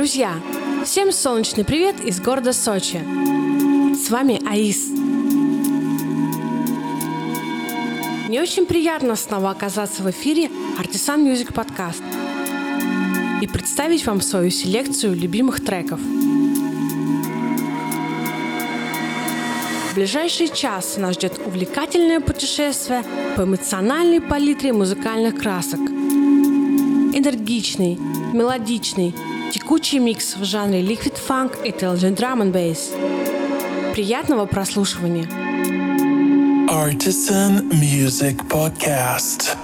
Друзья, всем солнечный привет из города Сочи. С вами Аис. Мне очень приятно снова оказаться в эфире Artisan Music Podcast и представить вам свою селекцию любимых треков. В ближайший час нас ждет увлекательное путешествие по эмоциональной палитре музыкальных красок. Энергичный, мелодичный, Текучий микс в жанре Liquid Funk и Intelligent Drum and Bass. Приятного прослушивания! Artisan Music Podcast.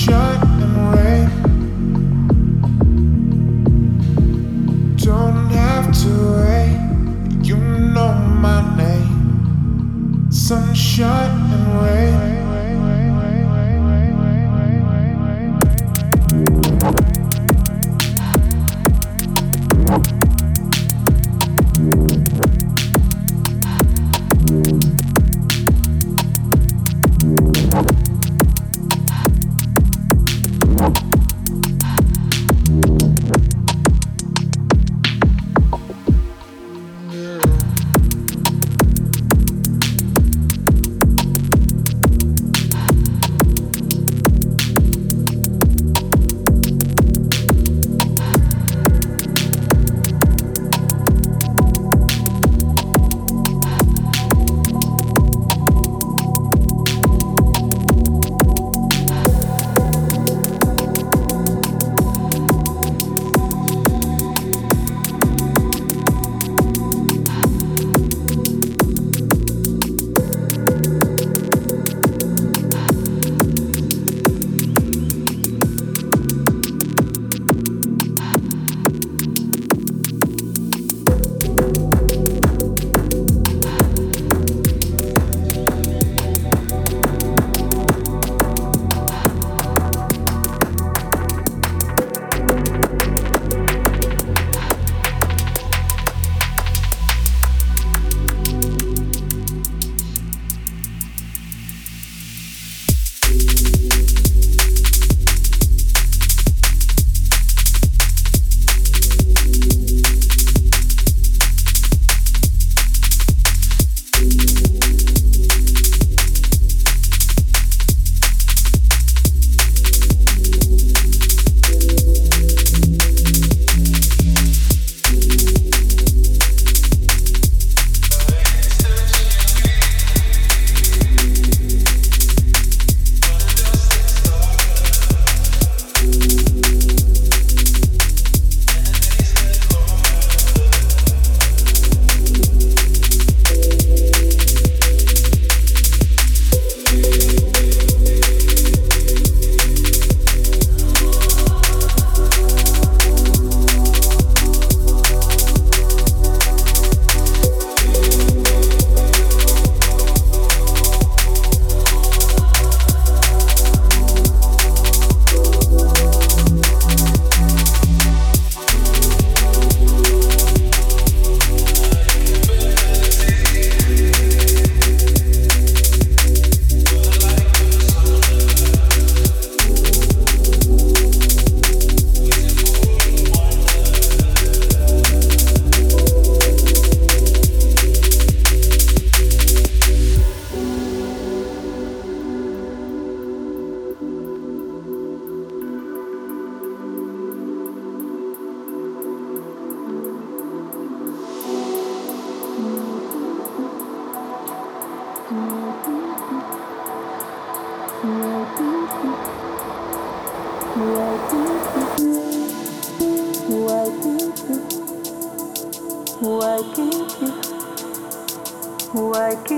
shut and rain.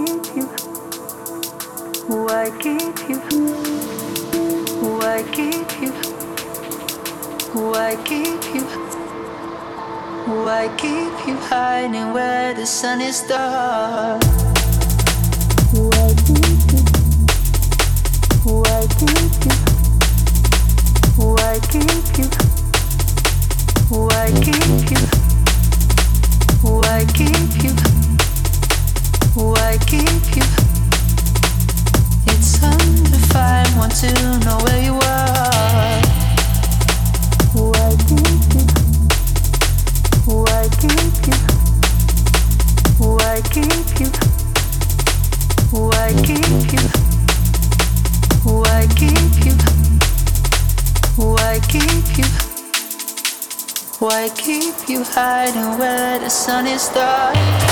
keep you? Why keep you? Why keep you? Why keep you? Why keep you hiding where the sun is dark? Why keep you? Why keep you? Why keep you? Why keep you? Why keep you? Why keep you hiding where the sun is dark?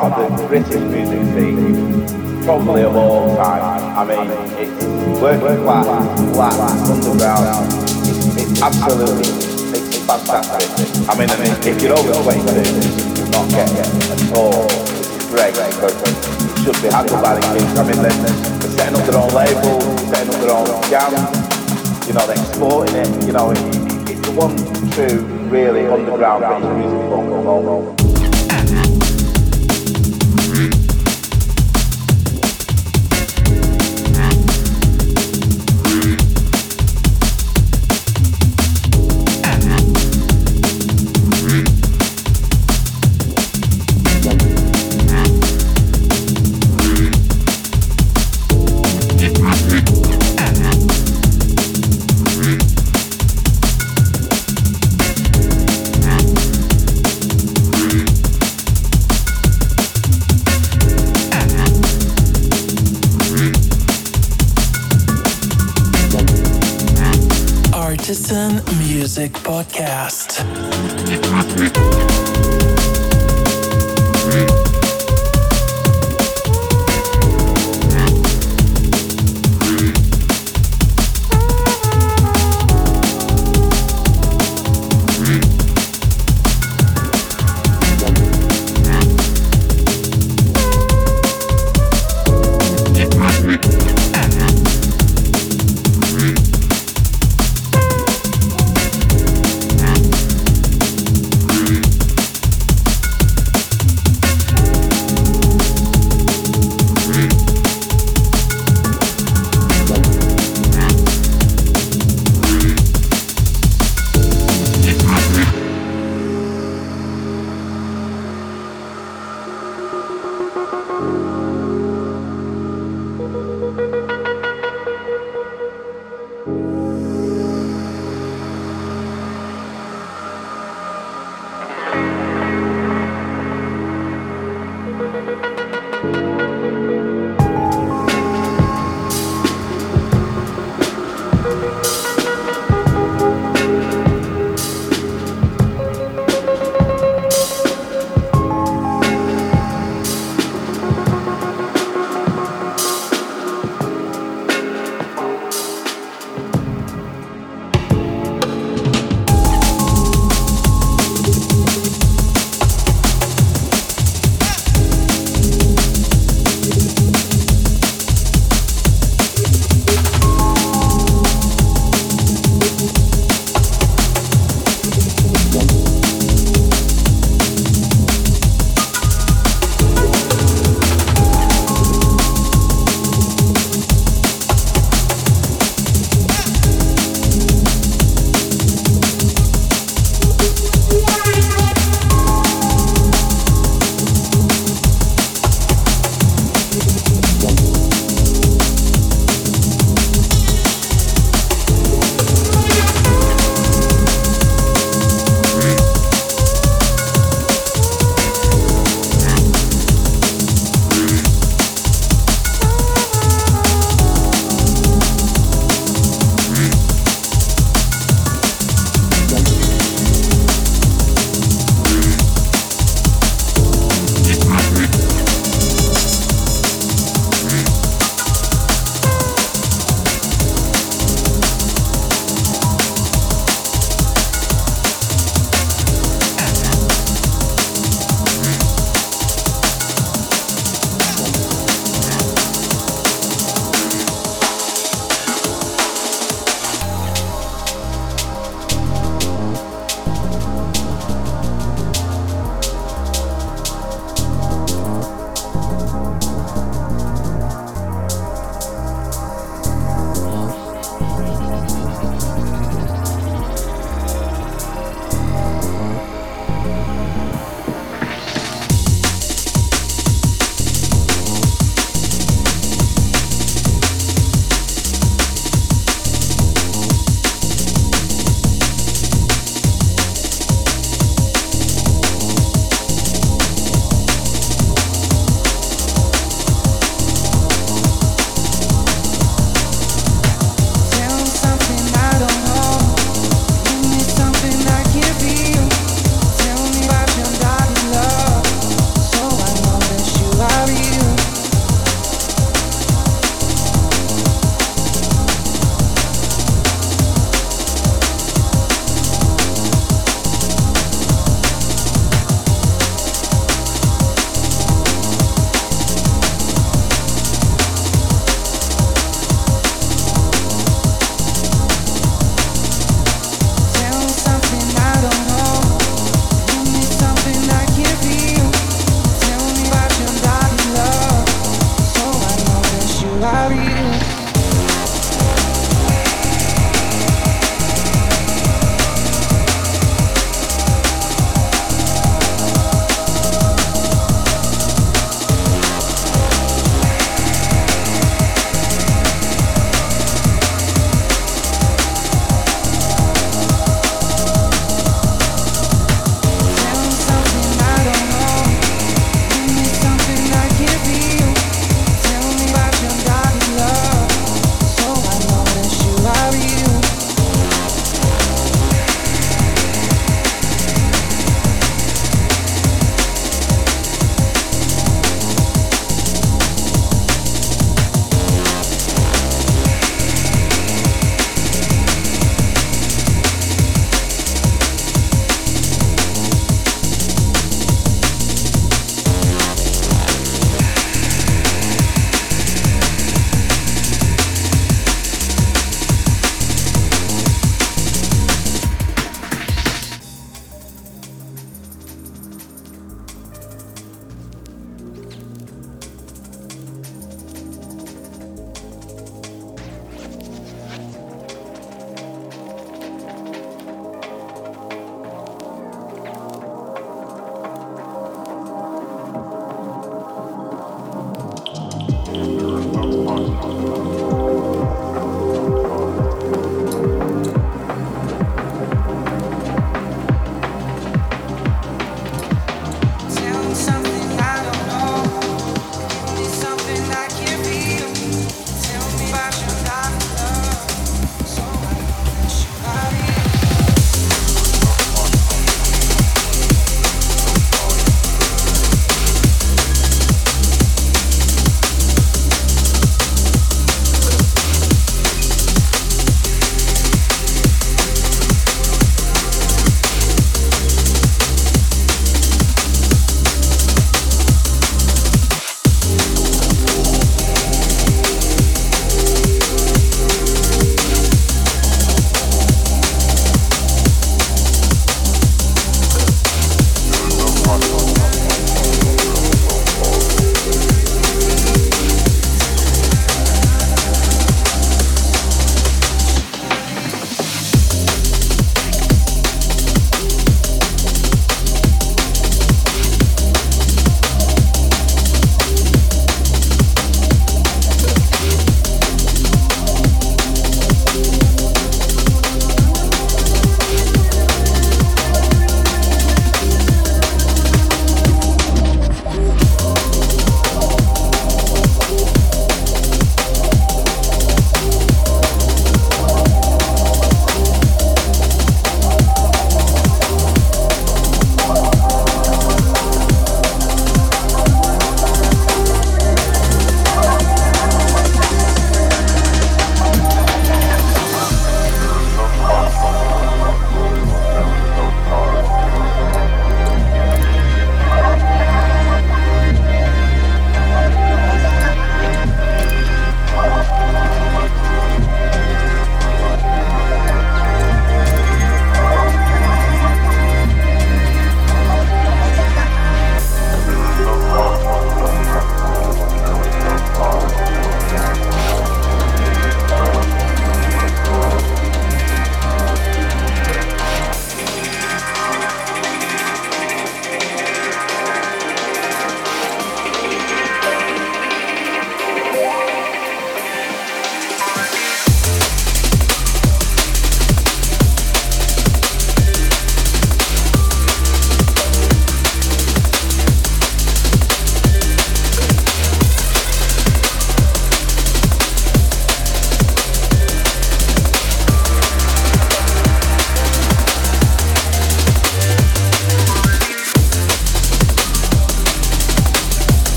British music scene, probably of all time. I mean, it's working class, black, underground. It's, it's absolutely, it's fantastic. I mean, I mean, if you're over 22, you're not get it at all. It's great because it should be handled by the kids. I mean, they're, they're setting up their own labels, setting up their own jams. You know, they're exporting it. You know, it, it, it's the one true, really underground British music form.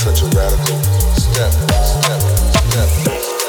such a radical step, step, step.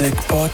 Music Podcast.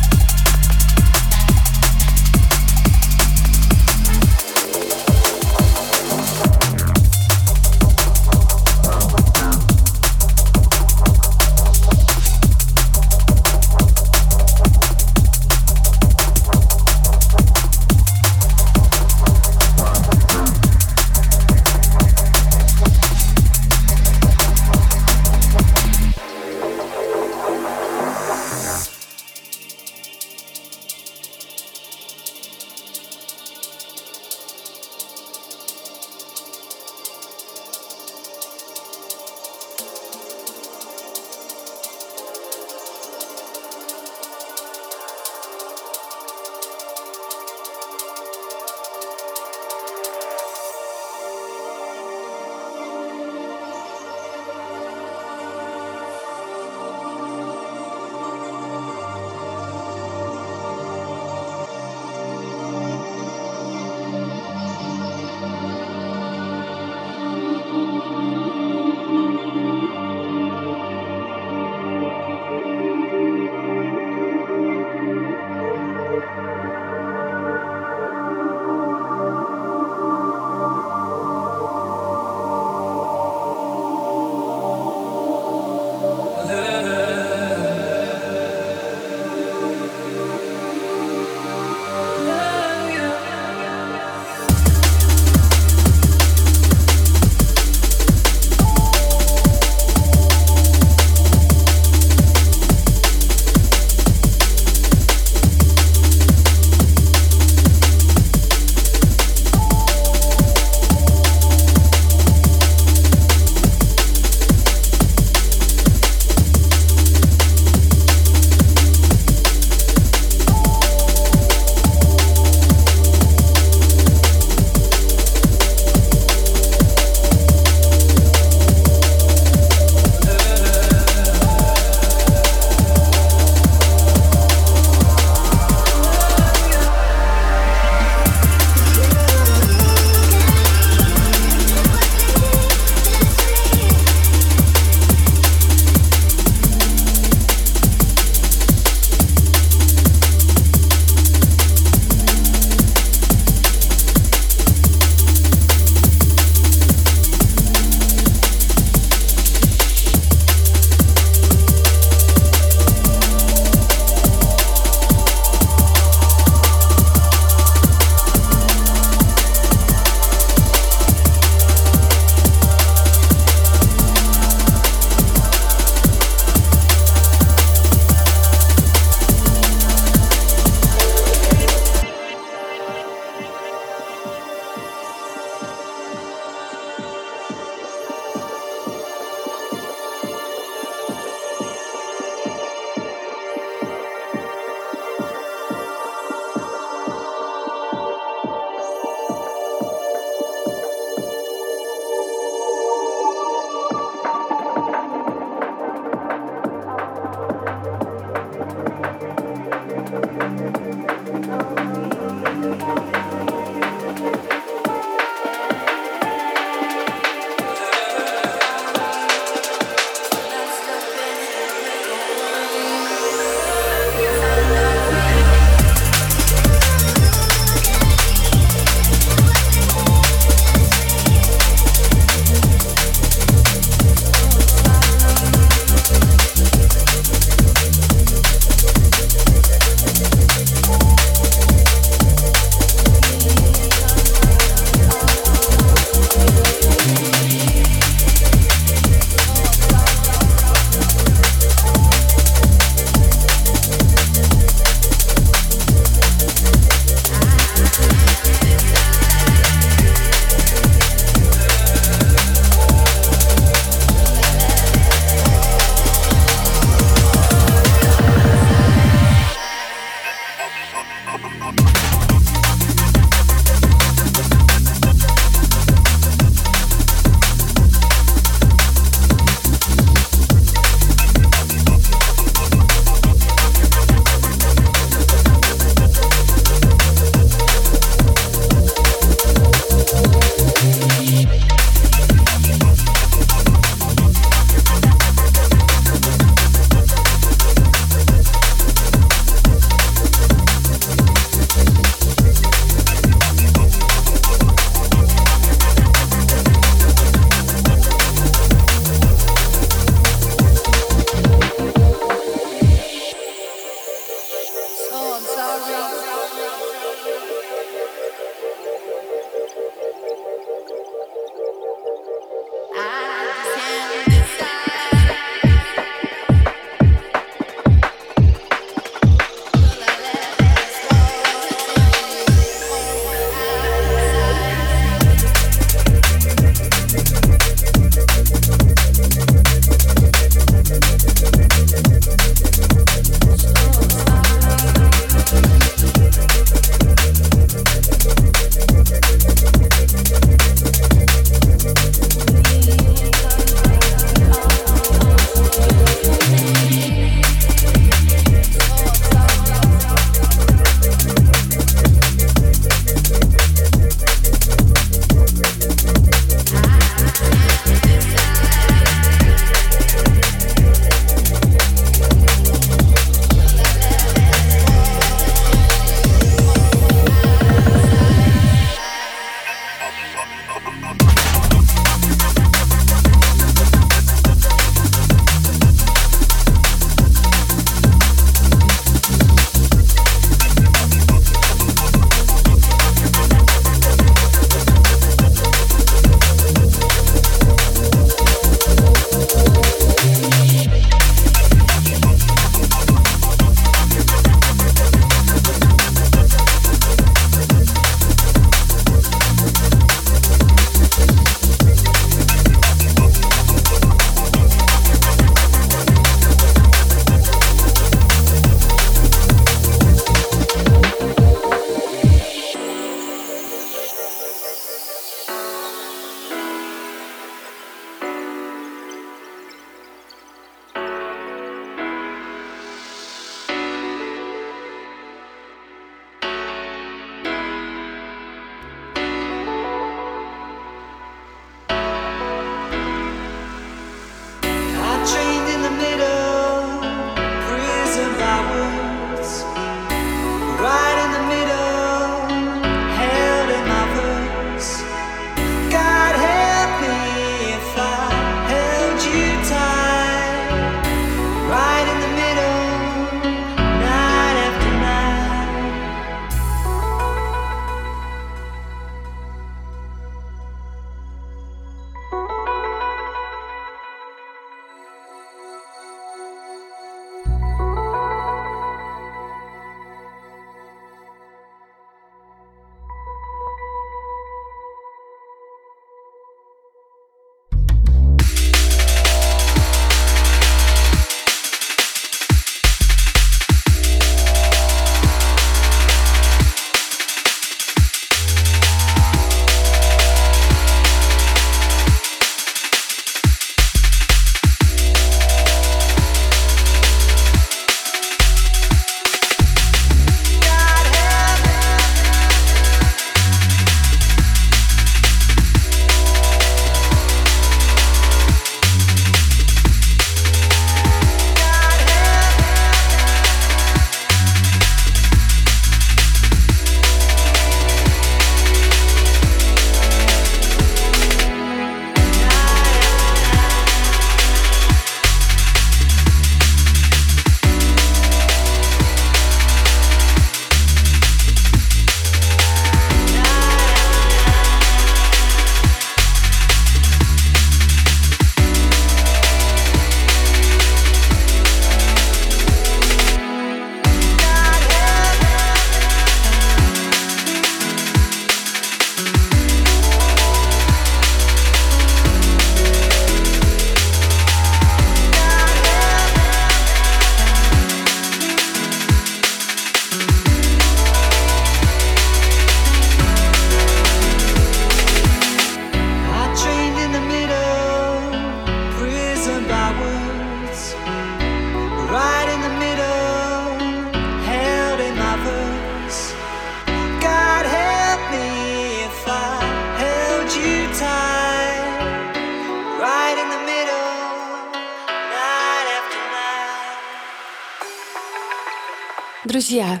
Друзья,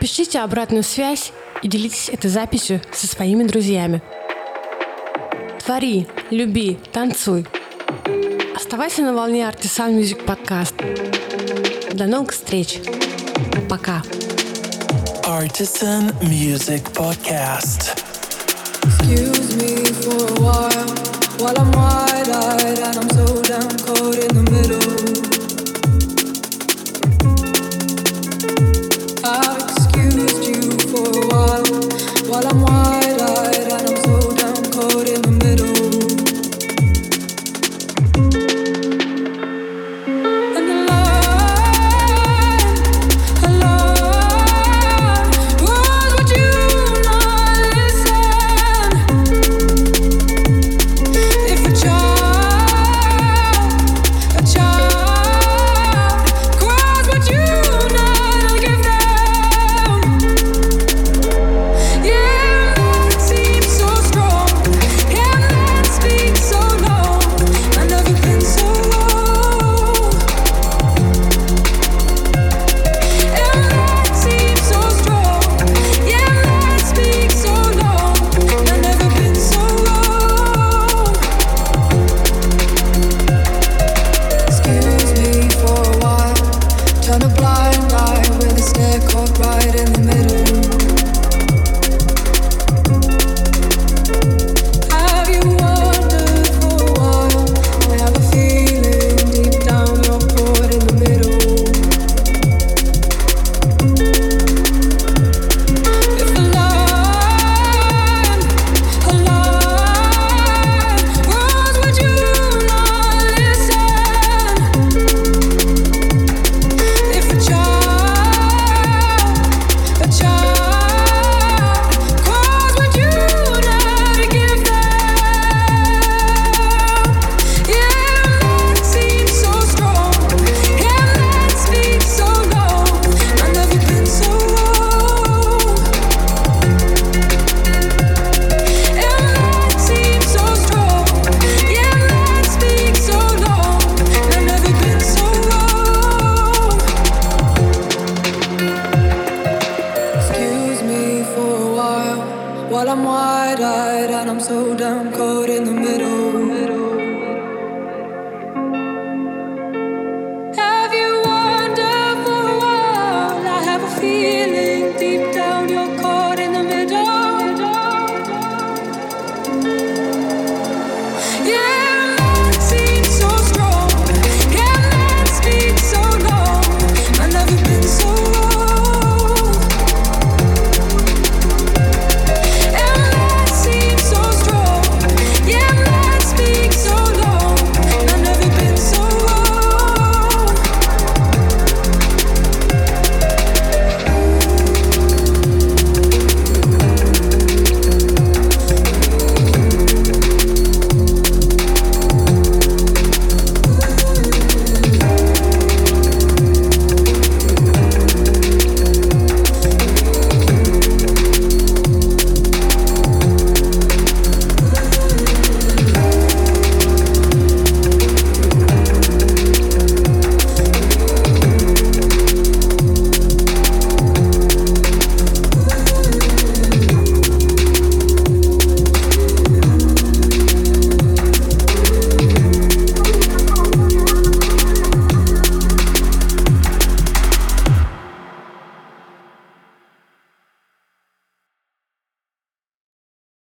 пишите обратную связь и делитесь этой записью со своими друзьями. Твори, люби, танцуй. Оставайся на волне Artisan Music Podcast. До новых встреч. Пока. Artisan Music Podcast. Excuse me for a while, while I'm wide-eyed and I'm so